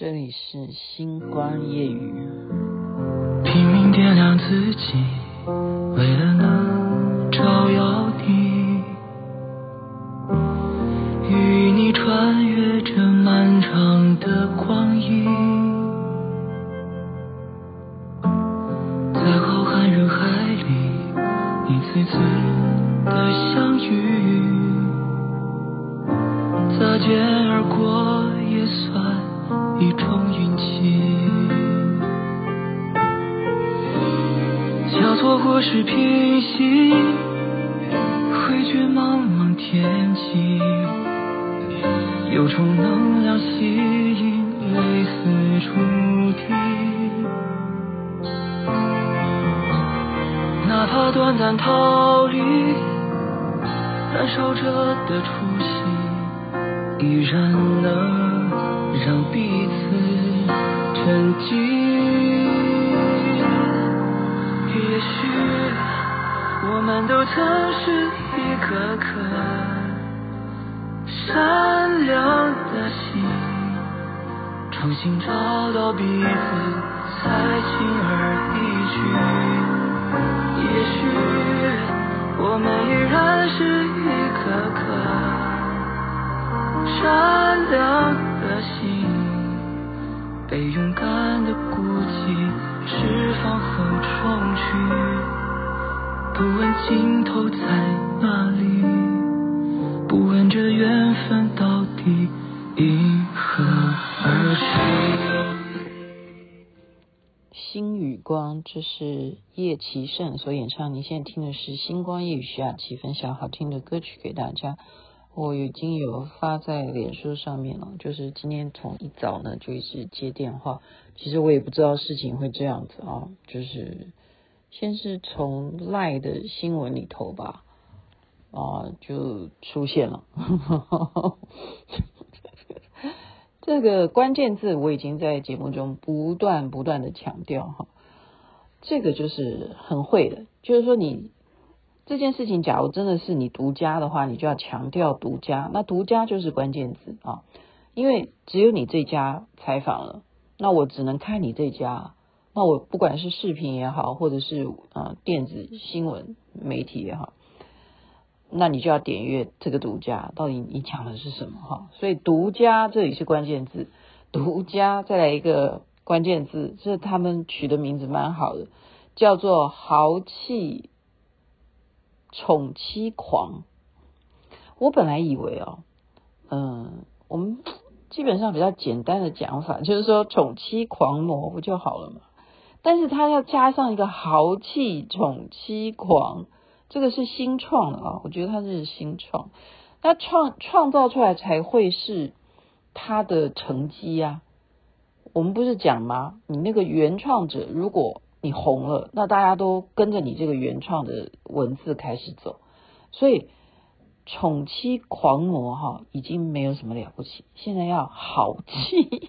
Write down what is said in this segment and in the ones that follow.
这里是星光夜雨。拼命点亮自己，为了能照耀你，与你穿越这漫长的光阴，在浩瀚人海里一次次的相遇，擦肩而过也算。或是平行，汇聚茫茫天际，有种能量吸引，类似注定。哪怕短暂逃离，燃烧着的初心，依然能。让彼此沉静。也许我们都曾是一颗颗善良的心，重新找到彼此，才轻而易举。也许我们依然是一颗颗善良。的心被勇敢的孤寂释放后重聚，不问尽头在哪里，不问这缘分到底因何而起。星与光，这是叶启胜所演唱。你现在听的是《星光夜雨》，徐雅琪分享好听的歌曲给大家。我已经有发在脸书上面了，就是今天从一早呢就一直接电话，其实我也不知道事情会这样子啊，就是先是从赖的新闻里头吧，啊就出现了，这个关键字我已经在节目中不断不断的强调哈，这个就是很会的，就是说你。这件事情，假如真的是你独家的话，你就要强调独家。那独家就是关键字啊，因为只有你这家采访了，那我只能看你这家。那我不管是视频也好，或者是啊电子新闻媒体也好，那你就要点阅这个独家，到底你讲的是什么哈？所以独家这里是关键字，独家再来一个关键字，这他们取的名字蛮好的，叫做豪气。宠妻狂，我本来以为哦，嗯，我们基本上比较简单的讲法就是说宠妻狂魔不就好了嘛？但是他要加上一个豪气宠妻狂，这个是新创的啊，我觉得他是新创，那创创造出来才会是他的成绩呀。我们不是讲吗？你那个原创者如果。你红了，那大家都跟着你这个原创的文字开始走，所以宠妻狂魔哈已经没有什么了不起，现在要豪气，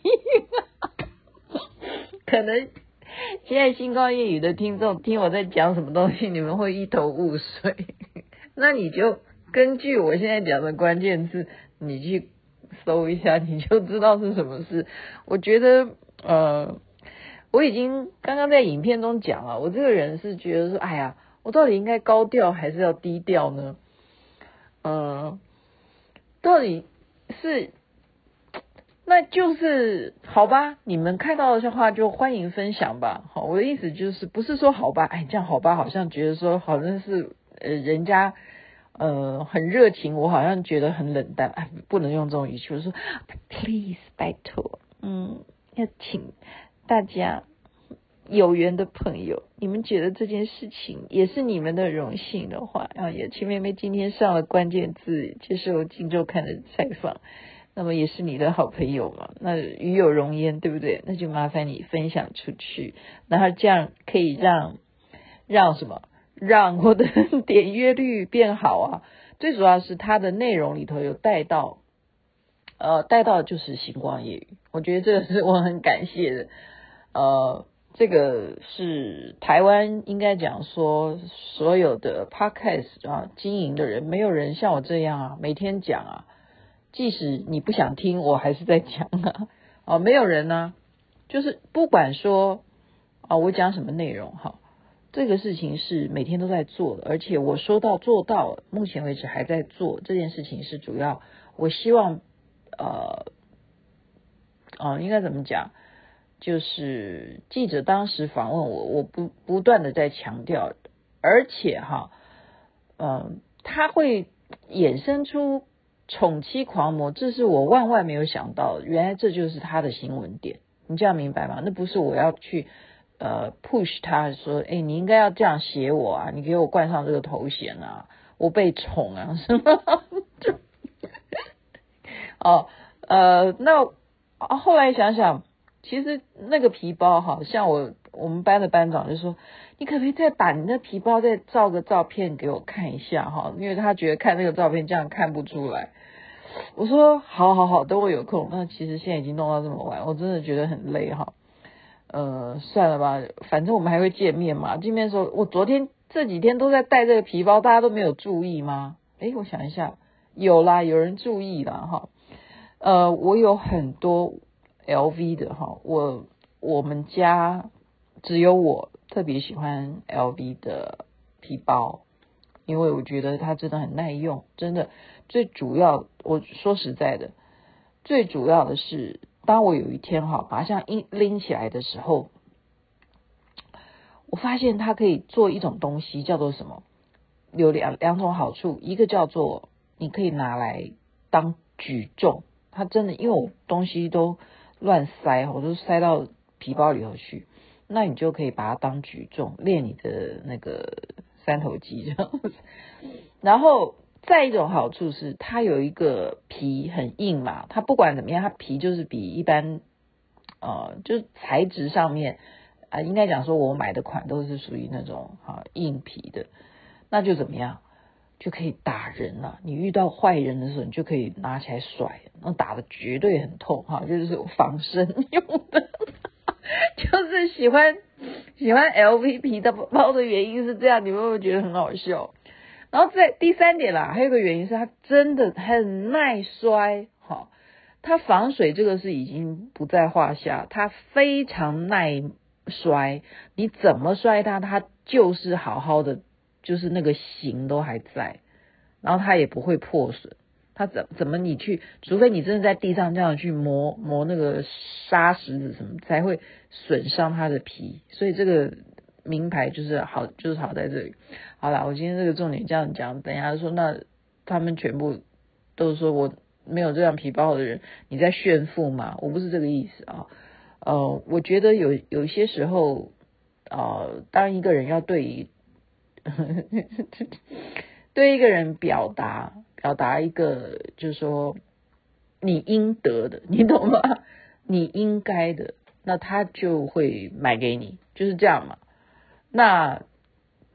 可能 现在星光夜语的听众听我在讲什么东西，你们会一头雾水，那你就根据我现在讲的关键字，你去搜一下，你就知道是什么事。我觉得呃。我已经刚刚在影片中讲了，我这个人是觉得说，哎呀，我到底应该高调还是要低调呢？嗯，到底是，那就是好吧，你们看到的话就欢迎分享吧。好，我的意思就是不是说好吧，哎，这样好吧，好像觉得说好像是呃人家呃很热情，我好像觉得很冷淡，哎，不能用这种语气，我说 please 拜托，嗯，要请。大家有缘的朋友，你们觉得这件事情也是你们的荣幸的话，啊，也秦妹妹今天上了关键字接受《金周刊》的采访，那么也是你的好朋友嘛，那与有荣焉，对不对？那就麻烦你分享出去，然后这样可以让让什么？让我的点阅率变好啊！最主要是它的内容里头有带到，呃，带到就是星光夜语，我觉得这个是我很感谢的。呃，这个是台湾应该讲说，所有的 podcast 啊经营的人，没有人像我这样啊，每天讲啊，即使你不想听，我还是在讲啊。哦，没有人呢，就是不管说啊，我讲什么内容哈，这个事情是每天都在做的，而且我说到做到，目前为止还在做这件事情是主要，我希望呃，哦，应该怎么讲？就是记者当时访问我，我不不断的在强调，而且哈，嗯、呃，他会衍生出宠妻狂魔，这是我万万没有想到，原来这就是他的新闻点，你这样明白吗？那不是我要去呃 push 他说，哎，你应该要这样写我啊，你给我冠上这个头衔啊，我被宠啊，什么？哦，呃，那后来想想。其实那个皮包哈，像我我们班的班长就说，你可不可以再把你那皮包再照个照片给我看一下哈？因为他觉得看那个照片这样看不出来。我说好好好，等我有空。那其实现在已经弄到这么晚，我真的觉得很累哈。呃，算了吧，反正我们还会见面嘛。见面的时候，我昨天这几天都在带这个皮包，大家都没有注意吗？诶，我想一下，有啦，有人注意啦哈。呃，我有很多。L V 的哈，我我们家只有我特别喜欢 L V 的皮包，因为我觉得它真的很耐用，真的。最主要，我说实在的，最主要的是，当我有一天哈把它这样拎拎起来的时候，我发现它可以做一种东西，叫做什么？有两两种好处，一个叫做你可以拿来当举重，它真的，因为我东西都。乱塞，我都塞到皮包里头去，那你就可以把它当举重，练你的那个三头肌这样子。然后再一种好处是，它有一个皮很硬嘛，它不管怎么样，它皮就是比一般，呃，就是材质上面啊、应该讲说我买的款都是属于那种哈硬皮的，那就怎么样？就可以打人了。你遇到坏人的时候，你就可以拿起来甩，那打的绝对很痛哈，就是防身用的。就是喜欢喜欢 LV 皮的包的原因是这样，你们会不会觉得很好笑？然后在第三点啦，还有个原因是它真的很耐摔哈，它防水这个是已经不在话下，它非常耐摔，你怎么摔它，它就是好好的。就是那个形都还在，然后它也不会破损。他怎怎么你去，除非你真的在地上这样去磨磨那个沙石子什么，才会损伤它的皮。所以这个名牌就是好，就是好在这里。好了，我今天这个重点这样讲，等一下说那他们全部都说我没有这样皮包的人，你在炫富吗？我不是这个意思啊。呃，我觉得有有些时候、呃，当一个人要对于。对一个人表达表达一个，就是说你应得的，你懂吗？你应该的，那他就会买给你，就是这样嘛。那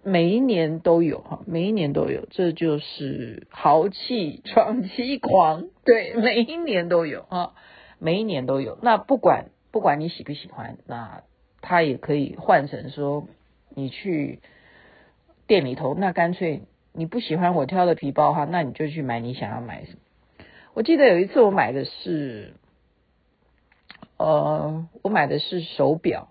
每一年都有哈，每一年都有，这就是豪气闯妻狂，对，每一年都有啊，每一年都有。那不管不管你喜不喜欢，那他也可以换成说你去。店里头，那干脆你不喜欢我挑的皮包哈，那你就去买你想要买什么。我记得有一次我买的是，呃，我买的是手表。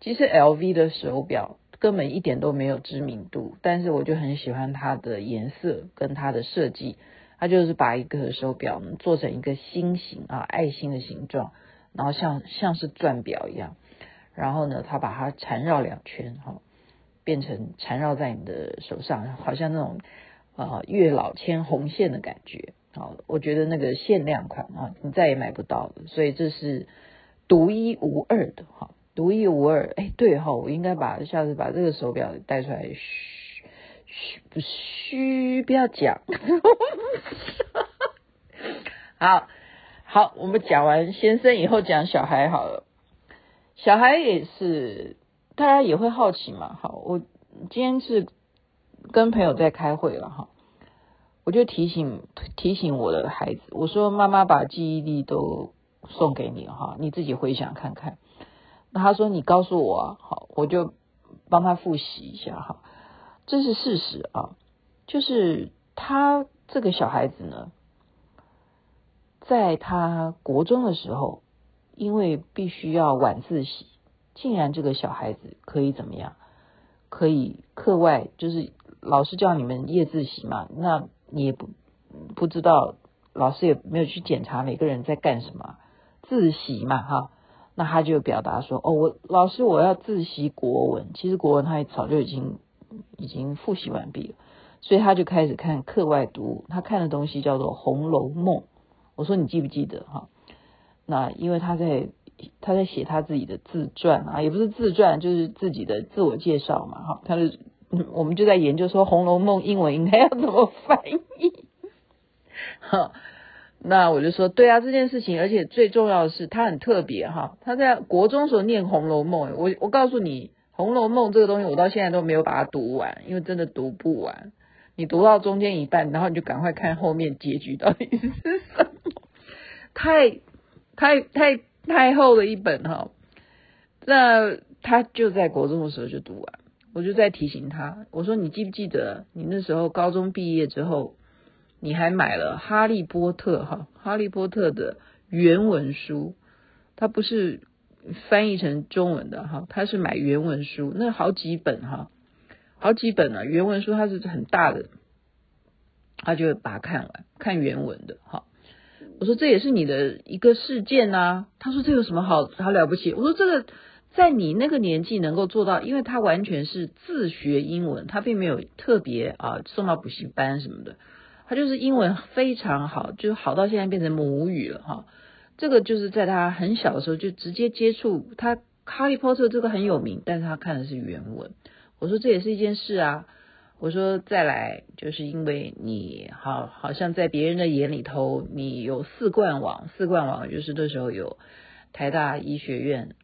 其实 LV 的手表根本一点都没有知名度，但是我就很喜欢它的颜色跟它的设计。它就是把一个手表做成一个心形啊，爱心的形状，然后像像是钻表一样，然后呢，它把它缠绕两圈哈。变成缠绕在你的手上，好像那种啊月老牵红线的感觉。好，我觉得那个限量款啊，你再也买不到了，所以这是独一无二的哈，独一无二。哎，对哈，我应该把下次把这个手表带出来，嘘嘘不嘘，不要讲。好好，我们讲完先生以后讲小孩好了，小孩也是。大家也会好奇嘛？好，我今天是跟朋友在开会了哈，我就提醒提醒我的孩子，我说妈妈把记忆力都送给你哈，你自己回想看看。那他说你告诉我啊，好，我就帮他复习一下哈。这是事实啊，就是他这个小孩子呢，在他国中的时候，因为必须要晚自习，竟然这个小孩子可以怎么样？可以课外就是老师叫你们夜自习嘛，那你也不不知道，老师也没有去检查每个人在干什么，自习嘛哈，那他就表达说哦，我老师我要自习国文，其实国文他也早就已经已经复习完毕了，所以他就开始看课外读物，他看的东西叫做《红楼梦》，我说你记不记得哈？那因为他在。他在写他自己的自传啊，也不是自传，就是自己的自我介绍嘛，哈，他就我们就在研究说《红楼梦》英文应该要怎么翻译，好，那我就说对啊，这件事情，而且最重要的是他很特别哈，他在国中时候念《红楼梦》，我我告诉你，《红楼梦》这个东西我到现在都没有把它读完，因为真的读不完，你读到中间一半，然后你就赶快看后面结局到底是什么，太太。太太厚的一本哈，那他就在国中的时候就读完，我就在提醒他，我说你记不记得你那时候高中毕业之后，你还买了《哈利波特》哈，《哈利波特》的原文书，它不是翻译成中文的哈，它是买原文书，那好几本哈，好几本啊，原文书它是很大的，他就把它看完，看原文的哈。我说这也是你的一个事件呐。他说这有什么好好了不起？我说这个在你那个年纪能够做到，因为他完全是自学英文，他并没有特别啊送到补习班什么的，他就是英文非常好，就是好到现在变成母语了哈。这个就是在他很小的时候就直接接触他《哈利波特》这个很有名，但是他看的是原文。我说这也是一件事啊。我说再来，就是因为你好，好像在别人的眼里头，你有四冠王，四冠王就是那时候有台大医学院，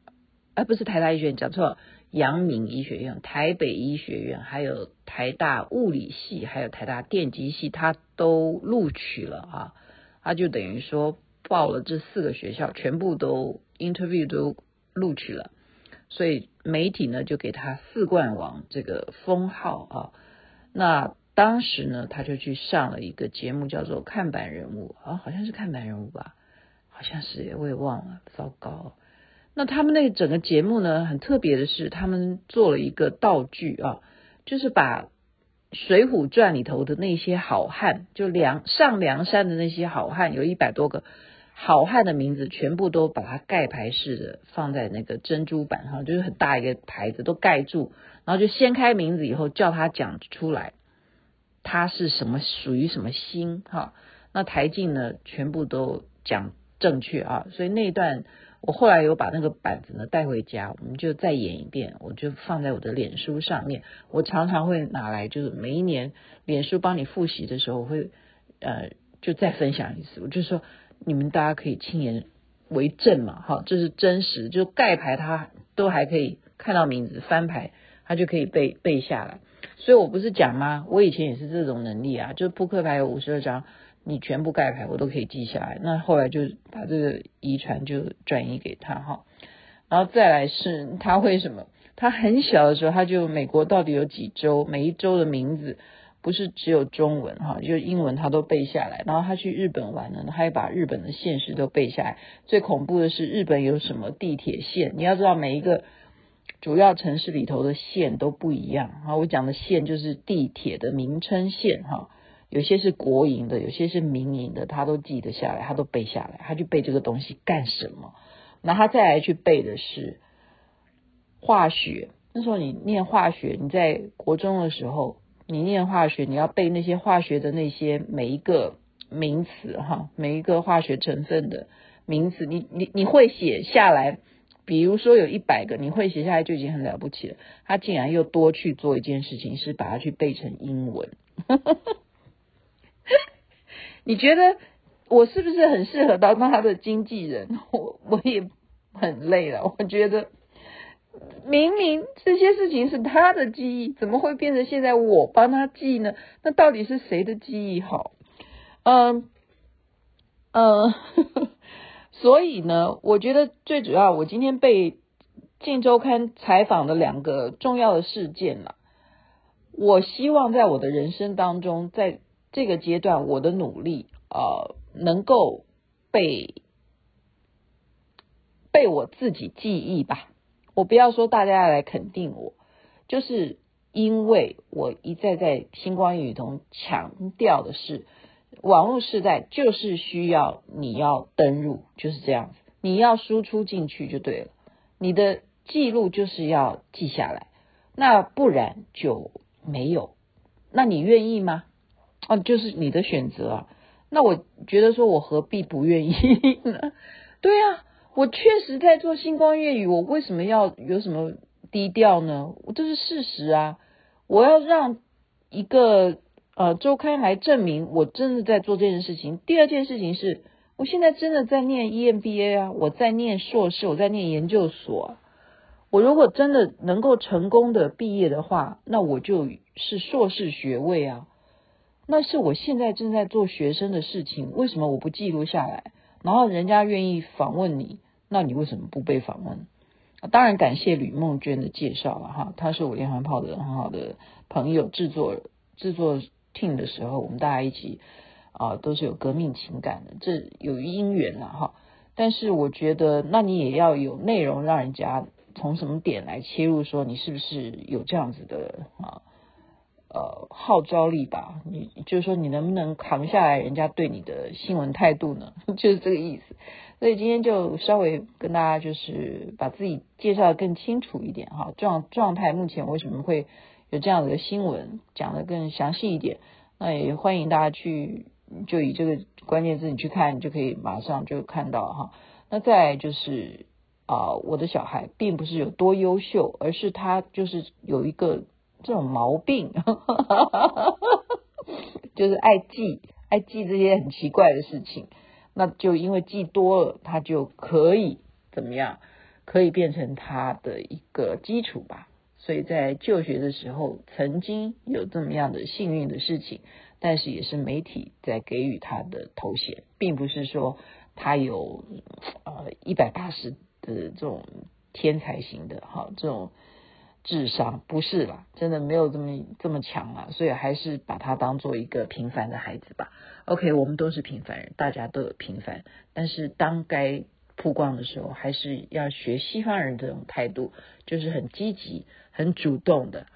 啊不是台大医学院，讲错，阳明医学院、台北医学院，还有台大物理系，还有台大电机系，他都录取了啊，他就等于说报了这四个学校，全部都 interview 都录取了，所以媒体呢就给他四冠王这个封号啊。那当时呢，他就去上了一个节目，叫做《看板人物》啊，好像是看板人物吧，好像是，我也忘了，糟糕。那他们那整个节目呢，很特别的是，他们做了一个道具啊，就是把《水浒传》里头的那些好汉，就梁上梁山的那些好汉，有一百多个好汉的名字，全部都把它盖牌式的放在那个珍珠板上，就是很大一个牌子，都盖住。然后就掀开名字以后，叫他讲出来，他是什么属于什么星哈？那台静呢，全部都讲正确啊。所以那一段我后来有把那个板子呢带回家，我们就再演一遍，我就放在我的脸书上面。我常常会拿来，就是每一年脸书帮你复习的时候，我会呃就再分享一次。我就说你们大家可以亲眼为证嘛，哈，这是真实，就盖牌他都还可以看到名字，翻牌。他就可以背背下来，所以我不是讲吗？我以前也是这种能力啊，就扑克牌有五十二张，你全部盖牌我都可以记下来。那后来就把这个遗传就转移给他哈，然后再来是他为什么？他很小的时候他就美国到底有几州，每一州的名字不是只有中文哈，就英文他都背下来。然后他去日本玩呢，他也把日本的县市都背下来。最恐怖的是日本有什么地铁线？你要知道每一个。主要城市里头的线都不一样啊，我讲的线就是地铁的名称线哈，有些是国营的，有些是民营的，他都记得下来，他都背下来，他去背这个东西干什么？那他再来去背的是化学。那时候你念化学，你在国中的时候，你念化学，你要背那些化学的那些每一个名词哈，每一个化学成分的名词，你你你会写下来。比如说有一百个，你会写下来就已经很了不起了。他竟然又多去做一件事情，是把它去背成英文。你觉得我是不是很适合当他的经纪人？我 我也很累了。我觉得明明这些事情是他的记忆，怎么会变成现在我帮他记呢？那到底是谁的记忆好？嗯嗯。所以呢，我觉得最主要，我今天被《镜周刊》采访的两个重要的事件了。我希望在我的人生当中，在这个阶段，我的努力呃，能够被被我自己记忆吧。我不要说大家来肯定我，就是因为我一再在星光夜语中强调的是，网络时代就是需要你要登入，就是这样子，你要输出进去就对了，你的记录就是要记下来，那不然就没有。那你愿意吗？哦，就是你的选择啊。那我觉得说，我何必不愿意呢？对啊，我确实在做星光粤语，我为什么要有什么低调呢？这是事实啊！我要让一个呃周刊来证明我真的在做这件事情。第二件事情是，我现在真的在念 EMBA 啊，我在念硕士，我在念研究所。我如果真的能够成功的毕业的话，那我就是硕士学位啊。那是我现在正在做学生的事情，为什么我不记录下来？然后人家愿意访问你，那你为什么不被访问？当然感谢吕梦娟的介绍了哈，她是我连环炮的很好的朋友，制作制作听的时候，我们大家一起啊都是有革命情感的，这有姻缘了哈。但是我觉得，那你也要有内容，让人家从什么点来切入，说你是不是有这样子的啊？呃，号召力吧，你就是说你能不能扛下来人家对你的新闻态度呢？就是这个意思。所以今天就稍微跟大家就是把自己介绍的更清楚一点哈，状状态目前为什么会有这样的新闻，讲得更详细一点。那也欢迎大家去就以这个关键字你去看，你就可以马上就看到哈。那再就是啊、我的小孩并不是有多优秀，而是他就是有一个。这种毛病，就是爱记，爱记这些很奇怪的事情，那就因为记多了，他就可以怎么样？可以变成他的一个基础吧。所以在就学的时候，曾经有这么样的幸运的事情，但是也是媒体在给予他的头衔，并不是说他有呃一百八十的这种天才型的哈这种。智商不是啦，真的没有这么这么强啊，所以还是把他当做一个平凡的孩子吧。OK，我们都是平凡人，大家都有平凡，但是当该曝光的时候，还是要学西方人这种态度，就是很积极、很主动的，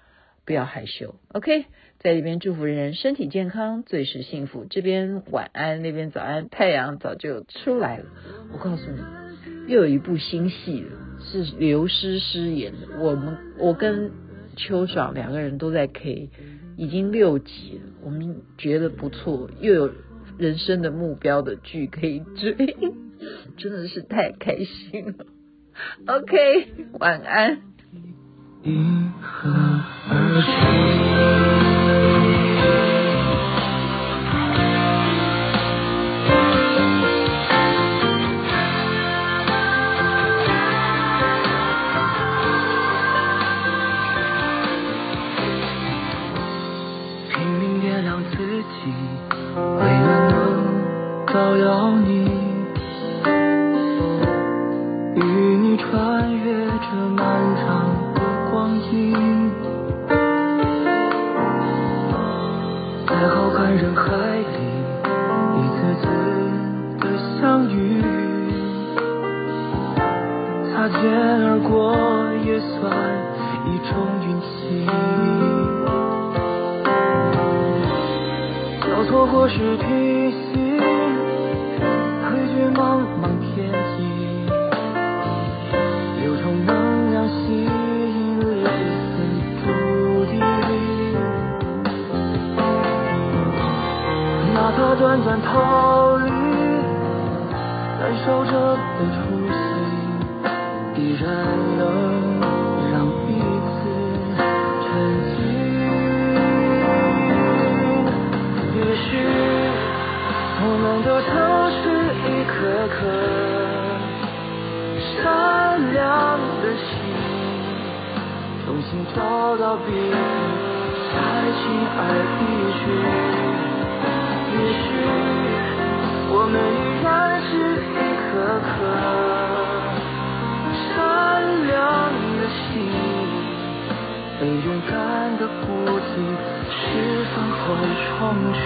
不要害羞。OK，在这边祝福人人身体健康，最是幸福。这边晚安，那边早安，太阳早就出来了。我告诉你，又有一部新戏了。是刘诗诗演的，我们我跟秋爽两个人都在 K，已经六集了，我们觉得不错，又有人生的目标的剧可以追，真的是太开心了。OK，晚安。银河而错过是提醒，汇聚茫茫天际，有种能量吸引类似土地，哪怕短短。重新找到彼此，爱情而易举。也许我们依然是一颗颗善良的心，被勇敢的孤寂释放后冲去，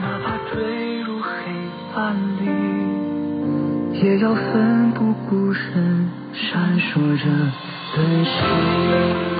哪怕坠入黑暗里。也要奋不顾身闪烁着追寻